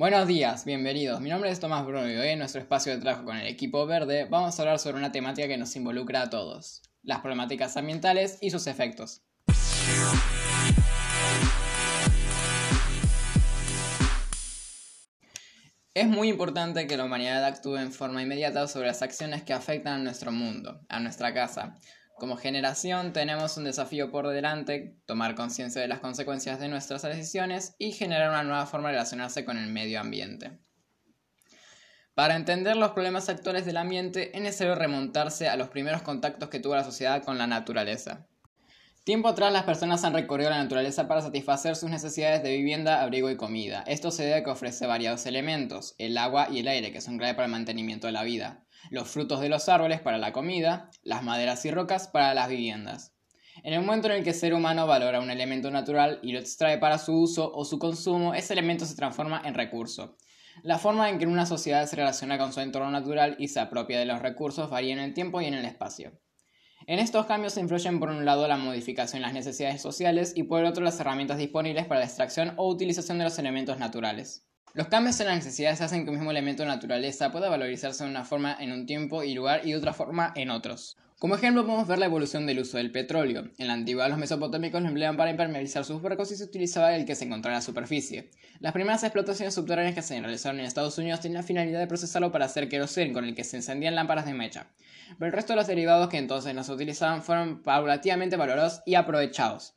Buenos días, bienvenidos. Mi nombre es Tomás Bruno y en nuestro espacio de trabajo con el equipo verde vamos a hablar sobre una temática que nos involucra a todos, las problemáticas ambientales y sus efectos. Es muy importante que la humanidad actúe en forma inmediata sobre las acciones que afectan a nuestro mundo, a nuestra casa, como generación tenemos un desafío por delante, tomar conciencia de las consecuencias de nuestras decisiones y generar una nueva forma de relacionarse con el medio ambiente. Para entender los problemas actuales del ambiente es necesario remontarse a los primeros contactos que tuvo la sociedad con la naturaleza. Tiempo atrás las personas han recorrido la naturaleza para satisfacer sus necesidades de vivienda, abrigo y comida. Esto se debe a que ofrece variados elementos, el agua y el aire, que son clave para el mantenimiento de la vida los frutos de los árboles para la comida, las maderas y rocas para las viviendas. En el momento en el que el ser humano valora un elemento natural y lo extrae para su uso o su consumo, ese elemento se transforma en recurso. La forma en que una sociedad se relaciona con su entorno natural y se apropia de los recursos varía en el tiempo y en el espacio. En estos cambios se influyen por un lado la modificación en las necesidades sociales y por el otro las herramientas disponibles para la extracción o utilización de los elementos naturales. Los cambios en las necesidades hacen que un mismo elemento de naturaleza pueda valorizarse de una forma en un tiempo y lugar y de otra forma en otros. Como ejemplo podemos ver la evolución del uso del petróleo. En la antigüedad los mesopotámicos lo empleaban para impermeabilizar sus barcos y se utilizaba el que se encontraba en la superficie. Las primeras explotaciones subterráneas que se realizaron en Estados Unidos tenían la finalidad de procesarlo para hacer queroseno con el que se encendían lámparas de mecha. Pero el resto de los derivados que entonces no se utilizaban fueron paulatinamente valorados y aprovechados.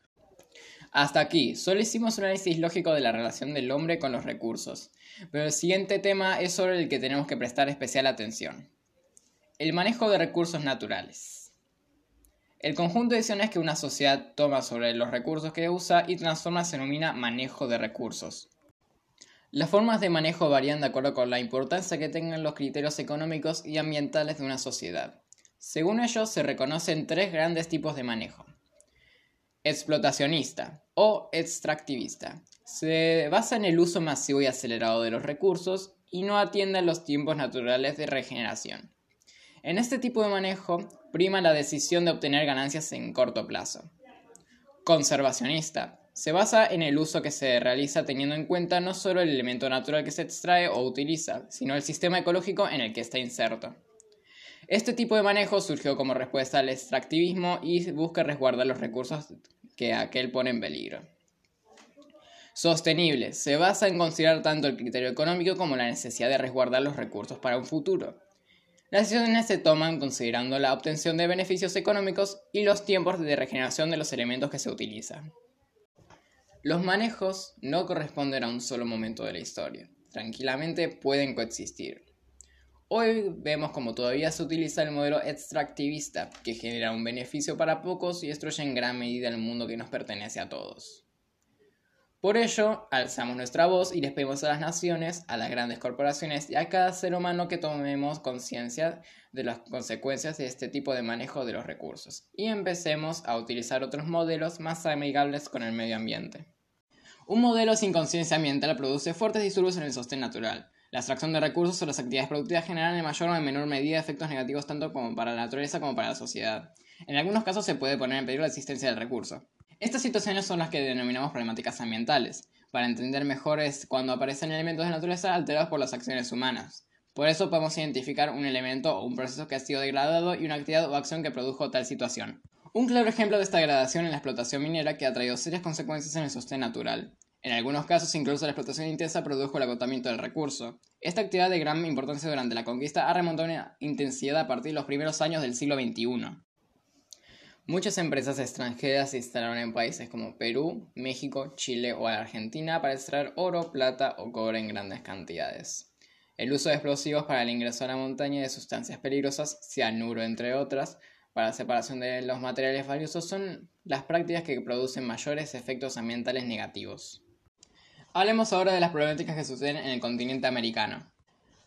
Hasta aquí, solo hicimos un análisis lógico de la relación del hombre con los recursos, pero el siguiente tema es sobre el que tenemos que prestar especial atención. El manejo de recursos naturales. El conjunto de decisiones que una sociedad toma sobre los recursos que usa y transforma se denomina manejo de recursos. Las formas de manejo varían de acuerdo con la importancia que tengan los criterios económicos y ambientales de una sociedad. Según ellos, se reconocen tres grandes tipos de manejo explotacionista o extractivista. Se basa en el uso masivo y acelerado de los recursos y no atiende a los tiempos naturales de regeneración. En este tipo de manejo prima la decisión de obtener ganancias en corto plazo. Conservacionista. Se basa en el uso que se realiza teniendo en cuenta no solo el elemento natural que se extrae o utiliza, sino el sistema ecológico en el que está inserto. Este tipo de manejo surgió como respuesta al extractivismo y busca resguardar los recursos que aquel pone en peligro. Sostenible. Se basa en considerar tanto el criterio económico como la necesidad de resguardar los recursos para un futuro. Las decisiones se toman considerando la obtención de beneficios económicos y los tiempos de regeneración de los elementos que se utilizan. Los manejos no corresponden a un solo momento de la historia. Tranquilamente pueden coexistir. Hoy vemos como todavía se utiliza el modelo extractivista, que genera un beneficio para pocos y destruye en gran medida el mundo que nos pertenece a todos. Por ello, alzamos nuestra voz y les pedimos a las naciones, a las grandes corporaciones y a cada ser humano que tomemos conciencia de las consecuencias de este tipo de manejo de los recursos y empecemos a utilizar otros modelos más amigables con el medio ambiente. Un modelo sin conciencia ambiental produce fuertes disturbios en el sostén natural, la extracción de recursos o las actividades productivas generan en mayor o en menor medida efectos negativos tanto como para la naturaleza como para la sociedad. En algunos casos se puede poner en peligro la existencia del recurso. Estas situaciones son las que denominamos problemáticas ambientales. Para entender mejor es cuando aparecen elementos de naturaleza alterados por las acciones humanas. Por eso podemos identificar un elemento o un proceso que ha sido degradado y una actividad o acción que produjo tal situación. Un claro ejemplo de esta degradación es la explotación minera que ha traído serias consecuencias en el sostén natural. En algunos casos, incluso la explotación intensa produjo el agotamiento del recurso. Esta actividad de gran importancia durante la conquista ha remontado una intensidad a partir de los primeros años del siglo XXI. Muchas empresas extranjeras se instalaron en países como Perú, México, Chile o Argentina para extraer oro, plata o cobre en grandes cantidades. El uso de explosivos para el ingreso a la montaña de sustancias peligrosas, cianuro entre otras, para la separación de los materiales valiosos son las prácticas que producen mayores efectos ambientales negativos. Hablemos ahora de las problemáticas que suceden en el continente americano.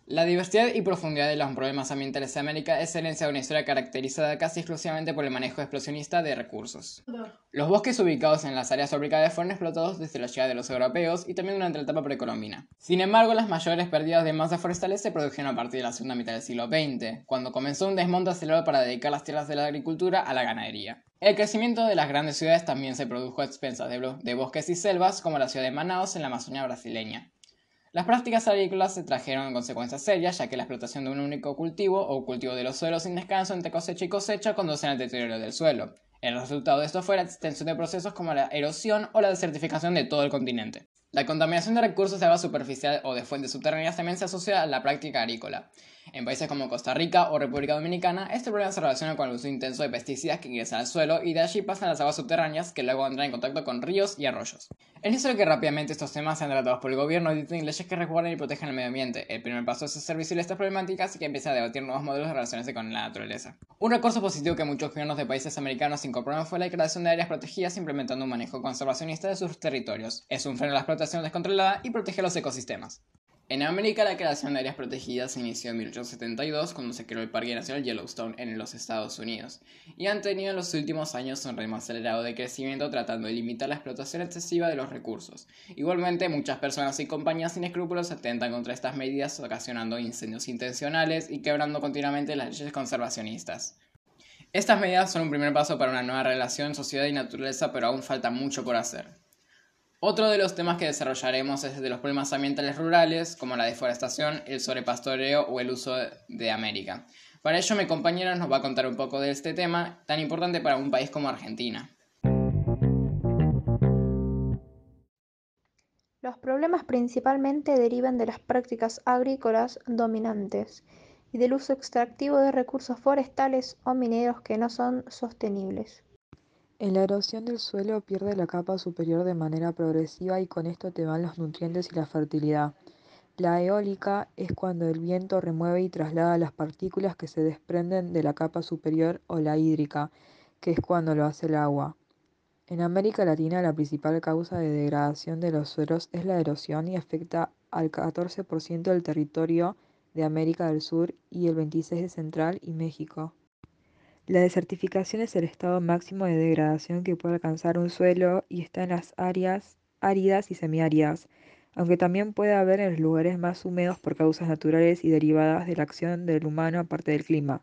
La diversidad y profundidad de los problemas ambientales de América es herencia de una historia caracterizada casi exclusivamente por el manejo explosionista de recursos. Los bosques ubicados en las áreas tropicales fueron explotados desde la llegada de los europeos y también durante la etapa precolombina. Sin embargo, las mayores pérdidas de masas forestales se produjeron a partir de la segunda mitad del siglo XX, cuando comenzó un desmonte acelerado para dedicar las tierras de la agricultura a la ganadería. El crecimiento de las grandes ciudades también se produjo a expensas de, bosques y selvas, como la ciudad de Manaus en la Amazonía brasileña. Las prácticas agrícolas se trajeron consecuencias serias, ya que la explotación de un único cultivo o cultivo de los suelos sin descanso entre cosecha y cosecha conducen al deterioro del suelo. El resultado de esto fue la extensión de procesos como la erosión o la desertificación de todo el continente. La contaminación de recursos de agua superficial o de fuentes subterráneas también se asocia a la práctica agrícola. En países como Costa Rica o República Dominicana, este problema se relaciona con el uso intenso de pesticidas que ingresan al suelo y de allí pasan las aguas subterráneas que luego entran en contacto con ríos y arroyos. Es necesario que rápidamente estos temas sean tratados por el gobierno y dicten leyes que resguarden y protejan el medio ambiente. El primer paso es hacer visibles estas problemáticas y que empiece a debatir nuevos modelos de relacionarse con la naturaleza. Un recurso positivo que muchos gobiernos de países americanos incorporaron fue la creación de áreas protegidas implementando un manejo conservacionista de sus territorios. Es un freno a la explotación descontrolada y protege los ecosistemas. En América, la creación de áreas protegidas se inició en 1872 cuando se creó el Parque Nacional Yellowstone en los Estados Unidos, y han tenido en los últimos años un ritmo acelerado de crecimiento tratando de limitar la explotación excesiva de los recursos. Igualmente, muchas personas y compañías sin escrúpulos atentan contra estas medidas, ocasionando incendios intencionales y quebrando continuamente las leyes conservacionistas. Estas medidas son un primer paso para una nueva relación sociedad y naturaleza, pero aún falta mucho por hacer. Otro de los temas que desarrollaremos es de los problemas ambientales rurales, como la deforestación, el sobrepastoreo o el uso de América. Para ello, mi compañera nos va a contar un poco de este tema tan importante para un país como Argentina. Los problemas principalmente derivan de las prácticas agrícolas dominantes y del uso extractivo de recursos forestales o mineros que no son sostenibles. En la erosión del suelo pierde la capa superior de manera progresiva y con esto te van los nutrientes y la fertilidad. La eólica es cuando el viento remueve y traslada las partículas que se desprenden de la capa superior o la hídrica, que es cuando lo hace el agua. En América Latina la principal causa de degradación de los suelos es la erosión y afecta al 14% del territorio de América del Sur y el 26% de Central y México. La desertificación es el estado máximo de degradación que puede alcanzar un suelo y está en las áreas áridas y semiáridas, aunque también puede haber en los lugares más húmedos por causas naturales y derivadas de la acción del humano aparte del clima.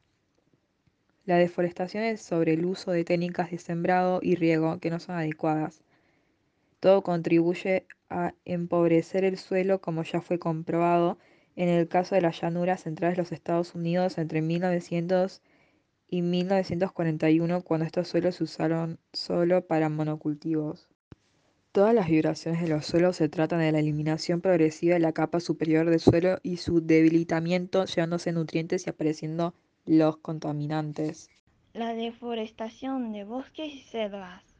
La deforestación es sobre el uso de técnicas de sembrado y riego que no son adecuadas. Todo contribuye a empobrecer el suelo como ya fue comprobado en el caso de las llanuras centrales de los Estados Unidos entre 1900 y 1941 cuando estos suelos se usaron solo para monocultivos. Todas las vibraciones de los suelos se tratan de la eliminación progresiva de la capa superior del suelo y su debilitamiento llevándose nutrientes y apareciendo los contaminantes. La deforestación de bosques y selvas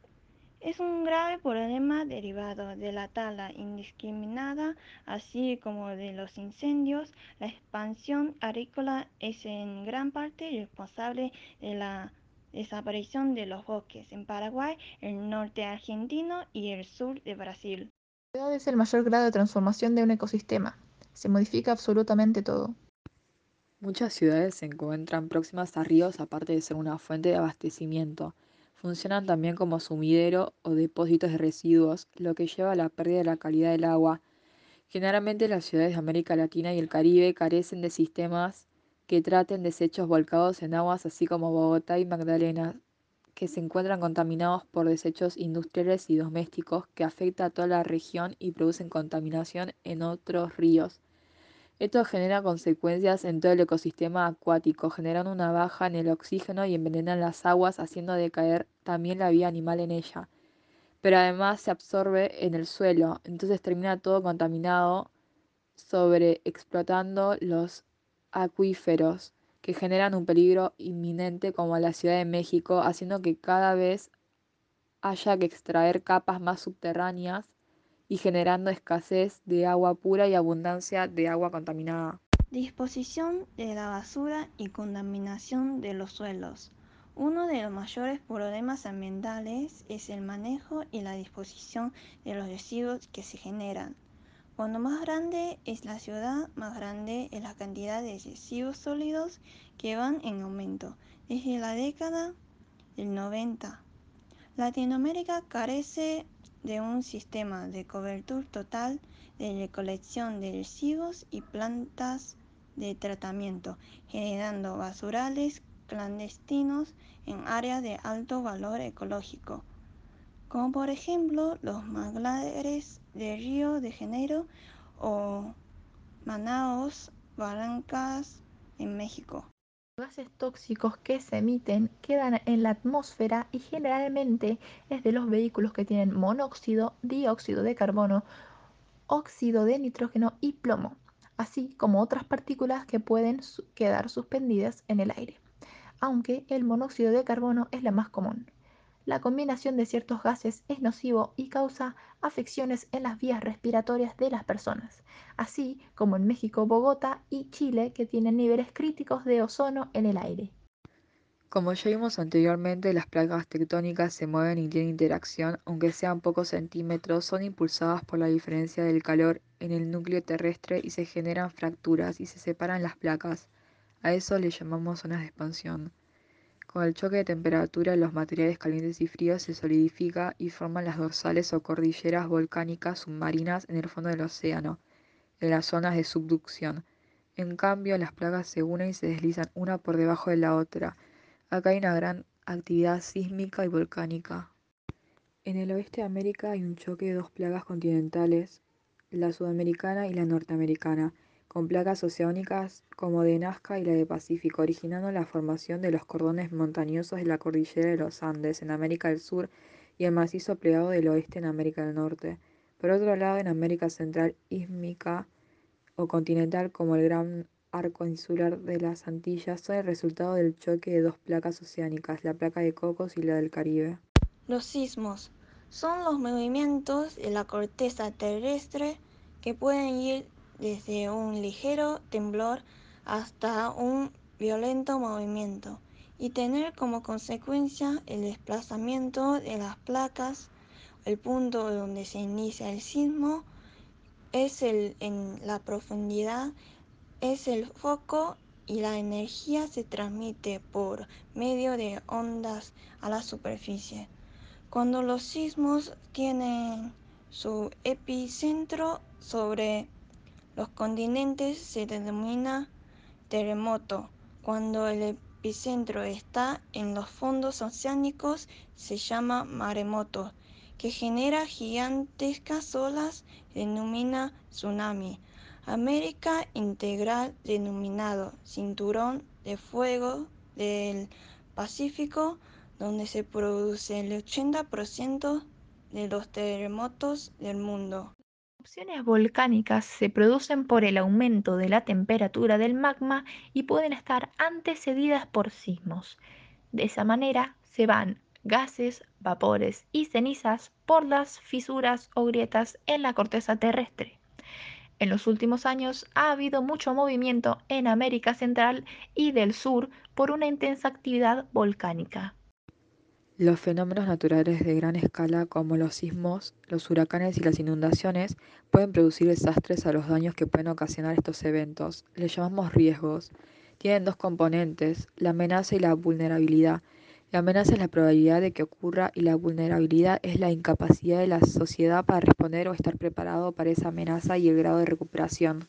es un grave problema derivado de la tala indiscriminada, así como de los incendios. La expansión agrícola es en gran parte responsable de la desaparición de los bosques en Paraguay, el norte argentino y el sur de Brasil. La ciudad es el mayor grado de transformación de un ecosistema. Se modifica absolutamente todo. Muchas ciudades se encuentran próximas a ríos aparte de ser una fuente de abastecimiento. Funcionan también como sumidero o depósitos de residuos, lo que lleva a la pérdida de la calidad del agua. Generalmente las ciudades de América Latina y el Caribe carecen de sistemas que traten desechos volcados en aguas, así como Bogotá y Magdalena, que se encuentran contaminados por desechos industriales y domésticos que afectan a toda la región y producen contaminación en otros ríos. Esto genera consecuencias en todo el ecosistema acuático, generando una baja en el oxígeno y envenenan las aguas, haciendo decaer también la vida animal en ella. Pero además se absorbe en el suelo, entonces termina todo contaminado, sobre explotando los acuíferos que generan un peligro inminente como la Ciudad de México, haciendo que cada vez haya que extraer capas más subterráneas y generando escasez de agua pura y abundancia de agua contaminada. Disposición de la basura y contaminación de los suelos. Uno de los mayores problemas ambientales es el manejo y la disposición de los residuos que se generan. Cuando más grande es la ciudad, más grande es la cantidad de residuos sólidos que van en aumento. Desde la década del 90, Latinoamérica carece de un sistema de cobertura total de recolección de residuos y plantas de tratamiento, generando basurales clandestinos en áreas de alto valor ecológico, como por ejemplo los manglares de Río de Janeiro o Manaos, Barrancas, en México. Gases tóxicos que se emiten quedan en la atmósfera y generalmente es de los vehículos que tienen monóxido, dióxido de carbono, óxido de nitrógeno y plomo, así como otras partículas que pueden quedar suspendidas en el aire, aunque el monóxido de carbono es la más común. La combinación de ciertos gases es nocivo y causa afecciones en las vías respiratorias de las personas, así como en México, Bogotá y Chile que tienen niveles críticos de ozono en el aire. Como ya vimos anteriormente, las placas tectónicas se mueven y tienen interacción, aunque sean pocos centímetros, son impulsadas por la diferencia del calor en el núcleo terrestre y se generan fracturas y se separan las placas. A eso le llamamos zonas de expansión. Con el choque de temperatura, los materiales calientes y fríos se solidifican y forman las dorsales o cordilleras volcánicas submarinas en el fondo del océano, en las zonas de subducción. En cambio, las placas se unen y se deslizan una por debajo de la otra. Acá hay una gran actividad sísmica y volcánica. En el oeste de América hay un choque de dos placas continentales, la sudamericana y la norteamericana con placas oceánicas como de Nazca y la de Pacífico, originando la formación de los cordones montañosos de la cordillera de los Andes en América del Sur y el macizo plegado del oeste en América del Norte. Por otro lado, en América Central, ísmica o continental como el Gran Arco Insular de las Antillas son el resultado del choque de dos placas oceánicas, la placa de Cocos y la del Caribe. Los sismos son los movimientos de la corteza terrestre que pueden ir desde un ligero temblor hasta un violento movimiento y tener como consecuencia el desplazamiento de las placas. El punto donde se inicia el sismo es el, en la profundidad, es el foco y la energía se transmite por medio de ondas a la superficie. Cuando los sismos tienen su epicentro sobre los continentes se denomina terremoto. Cuando el epicentro está en los fondos oceánicos se llama maremoto, que genera gigantescas olas, denomina tsunami. América integral denominado cinturón de fuego del Pacífico, donde se produce el 80% de los terremotos del mundo erupciones volcánicas se producen por el aumento de la temperatura del magma y pueden estar antecedidas por sismos. De esa manera se van gases, vapores y cenizas por las fisuras o grietas en la corteza terrestre. En los últimos años ha habido mucho movimiento en América Central y del Sur por una intensa actividad volcánica. Los fenómenos naturales de gran escala como los sismos, los huracanes y las inundaciones pueden producir desastres a los daños que pueden ocasionar estos eventos. Les llamamos riesgos. Tienen dos componentes, la amenaza y la vulnerabilidad. La amenaza es la probabilidad de que ocurra y la vulnerabilidad es la incapacidad de la sociedad para responder o estar preparado para esa amenaza y el grado de recuperación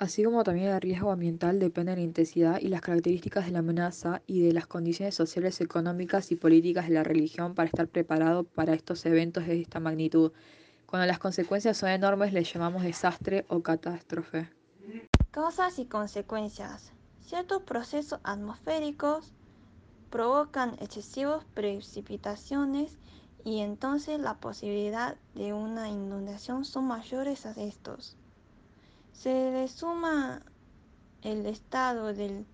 así como también el riesgo ambiental depende de la intensidad y las características de la amenaza y de las condiciones sociales, económicas y políticas de la religión para estar preparado para estos eventos de esta magnitud. Cuando las consecuencias son enormes les llamamos desastre o catástrofe. Causas y consecuencias. Ciertos procesos atmosféricos provocan excesivas precipitaciones y entonces la posibilidad de una inundación son mayores a estos. Se le suma el estado del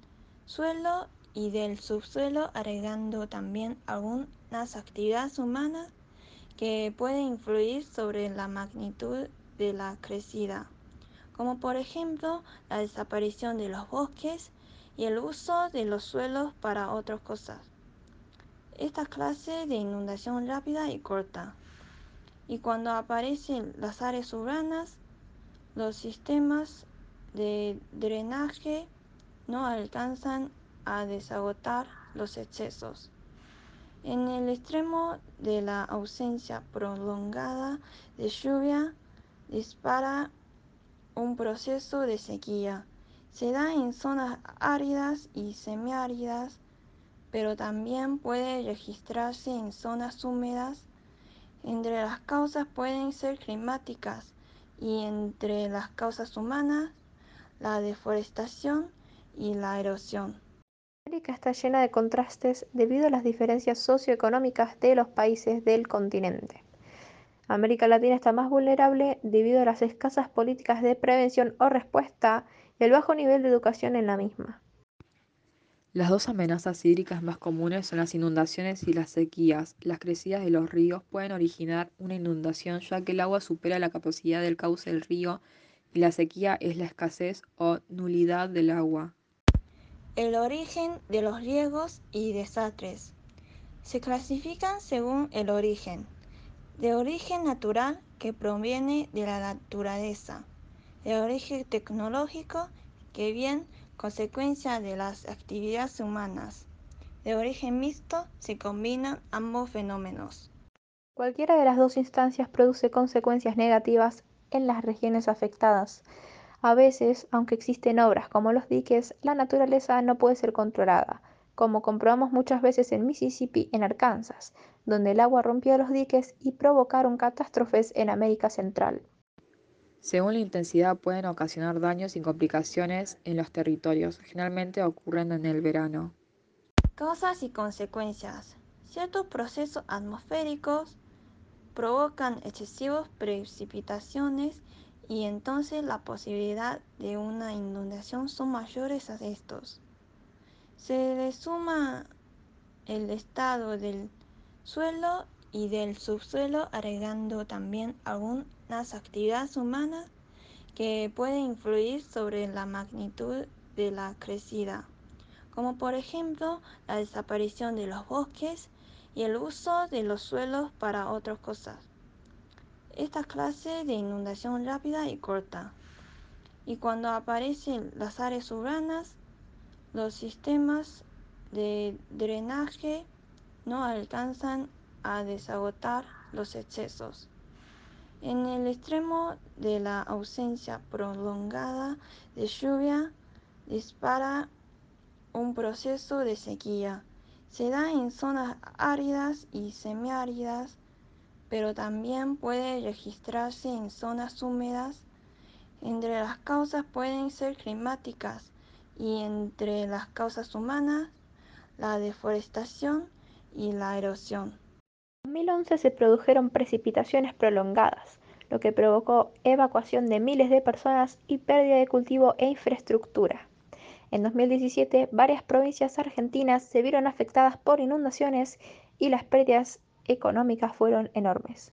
suelo y del subsuelo agregando también algunas actividades humanas que pueden influir sobre la magnitud de la crecida, como por ejemplo la desaparición de los bosques y el uso de los suelos para otras cosas. Esta clase de inundación rápida y corta. Y cuando aparecen las áreas urbanas, los sistemas de drenaje no alcanzan a desagotar los excesos. En el extremo de la ausencia prolongada de lluvia dispara un proceso de sequía. Se da en zonas áridas y semiáridas, pero también puede registrarse en zonas húmedas. Entre las causas pueden ser climáticas, y entre las causas humanas, la deforestación y la erosión. América está llena de contrastes debido a las diferencias socioeconómicas de los países del continente. América Latina está más vulnerable debido a las escasas políticas de prevención o respuesta y el bajo nivel de educación en la misma. Las dos amenazas hídricas más comunes son las inundaciones y las sequías. Las crecidas de los ríos pueden originar una inundación ya que el agua supera la capacidad del cauce del río y la sequía es la escasez o nulidad del agua. El origen de los riegos y desastres se clasifican según el origen. De origen natural que proviene de la naturaleza. De origen tecnológico que viene consecuencia de las actividades humanas. De origen mixto se combinan ambos fenómenos. Cualquiera de las dos instancias produce consecuencias negativas en las regiones afectadas. A veces, aunque existen obras como los diques, la naturaleza no puede ser controlada, como comprobamos muchas veces en Mississippi, en Arkansas, donde el agua rompió los diques y provocaron catástrofes en América Central. Según la intensidad pueden ocasionar daños y complicaciones en los territorios. Generalmente ocurren en el verano. Causas y consecuencias. Ciertos procesos atmosféricos provocan excesivas precipitaciones y entonces la posibilidad de una inundación son mayores a estos. Se le suma el estado del suelo y del subsuelo agregando también algunas actividades humanas que pueden influir sobre la magnitud de la crecida, como por ejemplo la desaparición de los bosques y el uso de los suelos para otras cosas. Esta clase de inundación rápida y corta. Y cuando aparecen las áreas urbanas, los sistemas de drenaje no alcanzan a desagotar los excesos. En el extremo de la ausencia prolongada de lluvia, dispara un proceso de sequía. Se da en zonas áridas y semiáridas, pero también puede registrarse en zonas húmedas. Entre las causas pueden ser climáticas y entre las causas humanas, la deforestación y la erosión. En 2011 se produjeron precipitaciones prolongadas, lo que provocó evacuación de miles de personas y pérdida de cultivo e infraestructura. En 2017, varias provincias argentinas se vieron afectadas por inundaciones y las pérdidas económicas fueron enormes.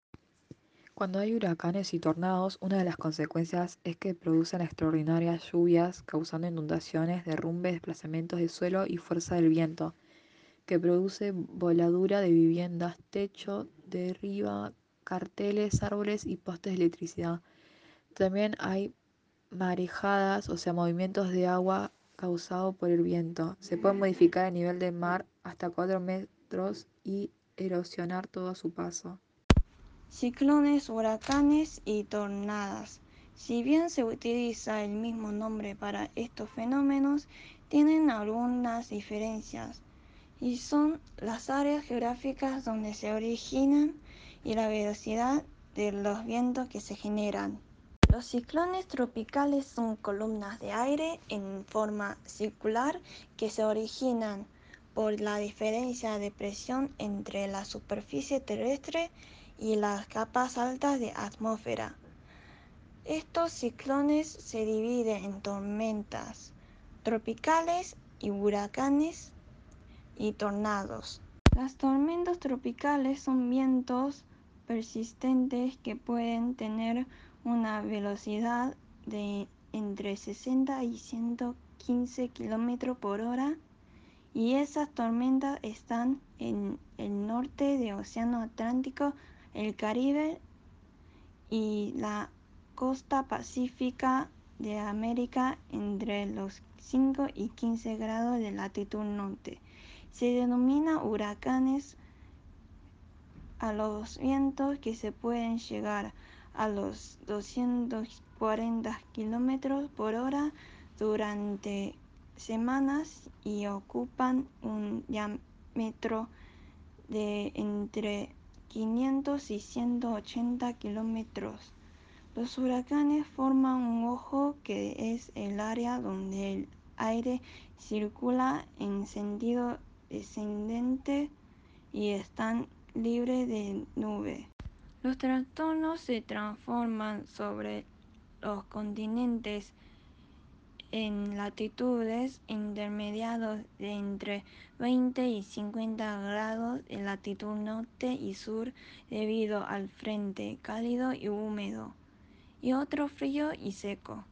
Cuando hay huracanes y tornados, una de las consecuencias es que producen extraordinarias lluvias, causando inundaciones, derrumbes, desplazamientos de suelo y fuerza del viento, que produce voladura de viviendas, techo, derriba carteles, árboles y postes de electricidad. También hay marejadas, o sea, movimientos de agua causado por el viento. Se puede modificar el nivel del mar hasta 4 metros y erosionar todo a su paso. Ciclones, huracanes y tornadas. Si bien se utiliza el mismo nombre para estos fenómenos, tienen algunas diferencias y son las áreas geográficas donde se originan y la velocidad de los vientos que se generan. Los ciclones tropicales son columnas de aire en forma circular que se originan por la diferencia de presión entre la superficie terrestre y las capas altas de atmósfera. Estos ciclones se dividen en tormentas tropicales y huracanes y tornados. Las tormentas tropicales son vientos persistentes que pueden tener una velocidad de entre 60 y 115 km por hora y esas tormentas están en el norte del Océano Atlántico, el Caribe y la costa pacífica de América entre los 5 y 15 grados de latitud norte. Se denomina huracanes a los vientos que se pueden llegar a los 240 km por hora durante semanas y ocupan un diámetro de entre 500 y 180 kilómetros. Los huracanes forman un ojo que es el área donde el aire circula en sentido descendente y están libres de nube. Los trastornos se transforman sobre los continentes en latitudes intermediadas de entre 20 y 50 grados en latitud norte y sur debido al frente cálido y húmedo y otro frío y seco.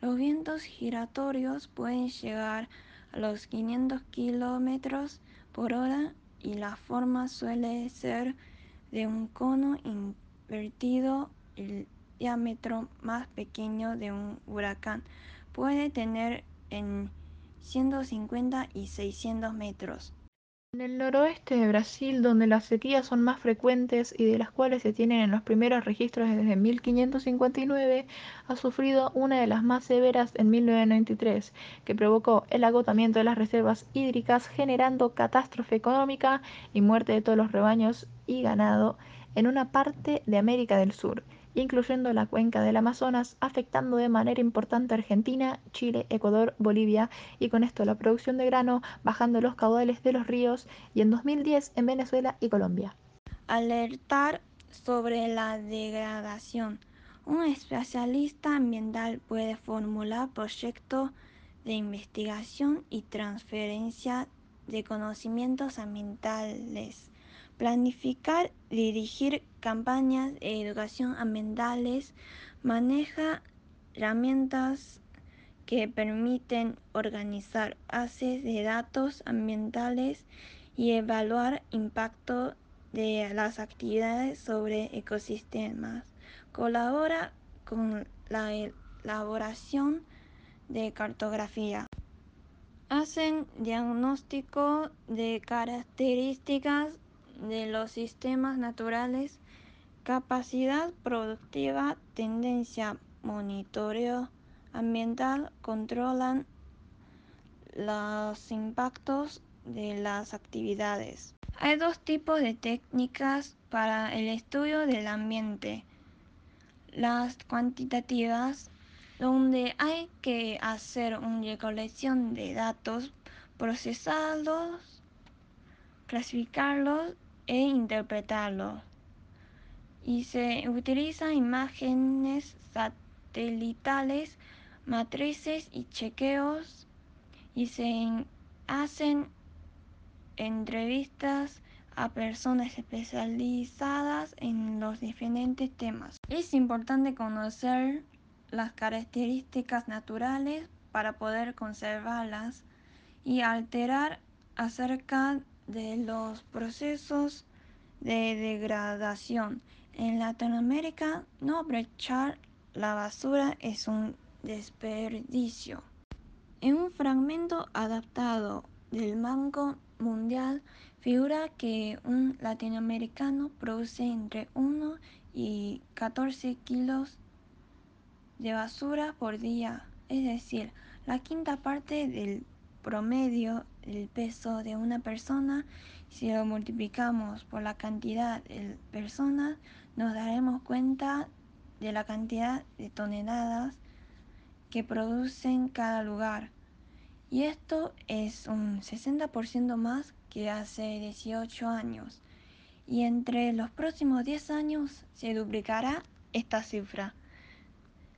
Los vientos giratorios pueden llegar a los 500 kilómetros por hora y la forma suele ser de un cono invertido. El diámetro más pequeño de un huracán puede tener en 150 y 600 metros. En el noroeste de Brasil, donde las sequías son más frecuentes y de las cuales se tienen en los primeros registros desde 1559, ha sufrido una de las más severas en 1993, que provocó el agotamiento de las reservas hídricas, generando catástrofe económica y muerte de todos los rebaños y ganado en una parte de América del Sur incluyendo la cuenca del Amazonas, afectando de manera importante a Argentina, Chile, Ecuador, Bolivia y con esto la producción de grano, bajando los caudales de los ríos y en 2010 en Venezuela y Colombia. Alertar sobre la degradación. Un especialista ambiental puede formular proyectos de investigación y transferencia de conocimientos ambientales planificar, dirigir campañas de educación ambientales, maneja herramientas que permiten organizar bases de datos ambientales y evaluar impacto de las actividades sobre ecosistemas. Colabora con la elaboración de cartografía. Hacen diagnóstico de características de los sistemas naturales, capacidad productiva, tendencia, monitoreo ambiental, controlan los impactos de las actividades. Hay dos tipos de técnicas para el estudio del ambiente. Las cuantitativas, donde hay que hacer una recolección de datos, procesarlos, clasificarlos e interpretarlo. Y se utilizan imágenes satelitales, matrices y chequeos y se hacen entrevistas a personas especializadas en los diferentes temas. Es importante conocer las características naturales para poder conservarlas y alterar acerca de los procesos de degradación. En Latinoamérica, no aprovechar la basura es un desperdicio. En un fragmento adaptado del Banco Mundial figura que un latinoamericano produce entre 1 y 14 kilos de basura por día, es decir, la quinta parte del promedio del peso de una persona si lo multiplicamos por la cantidad de personas, nos daremos cuenta de la cantidad de toneladas que producen cada lugar. Y esto es un 60% más que hace 18 años. Y entre los próximos 10 años se duplicará esta cifra.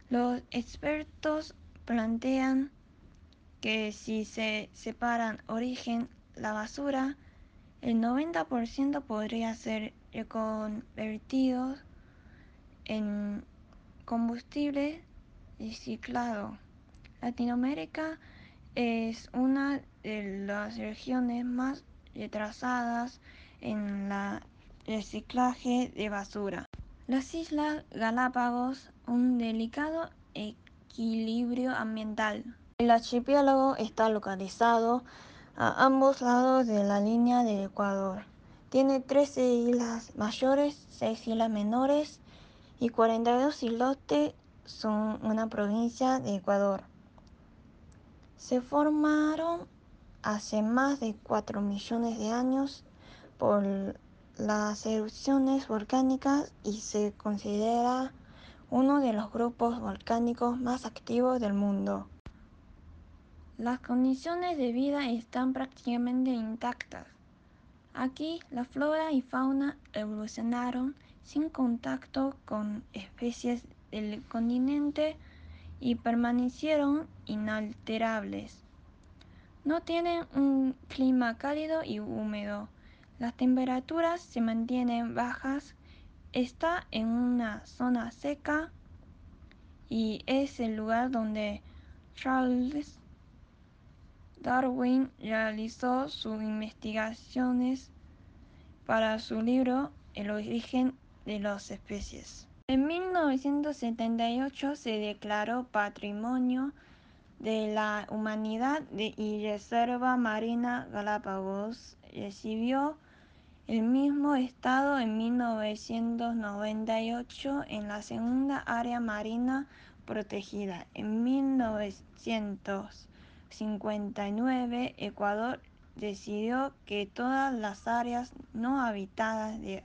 Los expertos plantean que si se separan origen la basura, el 90% podría ser reconvertido en combustible reciclado. Latinoamérica es una de las regiones más retrasadas en el reciclaje de basura. Las Islas Galápagos, un delicado equilibrio ambiental. El archipiélago está localizado a ambos lados de la línea del Ecuador. Tiene 13 islas mayores, 6 islas menores y 42 islotes son una provincia de Ecuador. Se formaron hace más de 4 millones de años por las erupciones volcánicas y se considera uno de los grupos volcánicos más activos del mundo. Las condiciones de vida están prácticamente intactas. Aquí la flora y fauna evolucionaron sin contacto con especies del continente y permanecieron inalterables. No tienen un clima cálido y húmedo. Las temperaturas se mantienen bajas. Está en una zona seca y es el lugar donde Charles Darwin realizó sus investigaciones para su libro El origen de las especies. En 1978 se declaró Patrimonio de la Humanidad y Reserva Marina Galápagos. Recibió el mismo estado en 1998 en la segunda área marina protegida. En 1900 59, Ecuador decidió que todas las áreas no habitadas de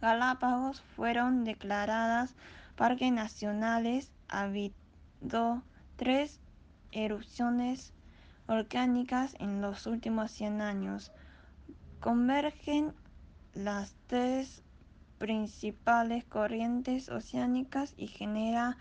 Galápagos fueron declaradas parques nacionales. Ha habido tres erupciones volcánicas en los últimos 100 años. Convergen las tres principales corrientes oceánicas y genera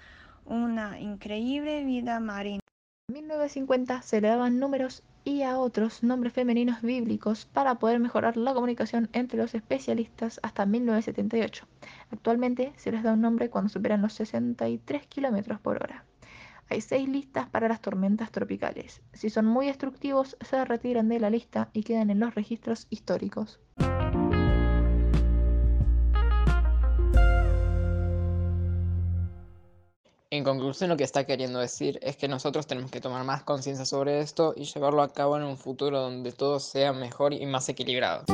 una increíble vida marina. En 1950 se le daban números y a otros nombres femeninos bíblicos para poder mejorar la comunicación entre los especialistas hasta 1978. Actualmente se les da un nombre cuando superan los 63 km por hora. Hay seis listas para las tormentas tropicales. Si son muy destructivos, se retiran de la lista y quedan en los registros históricos. En conclusión, lo que está queriendo decir es que nosotros tenemos que tomar más conciencia sobre esto y llevarlo a cabo en un futuro donde todo sea mejor y más equilibrado.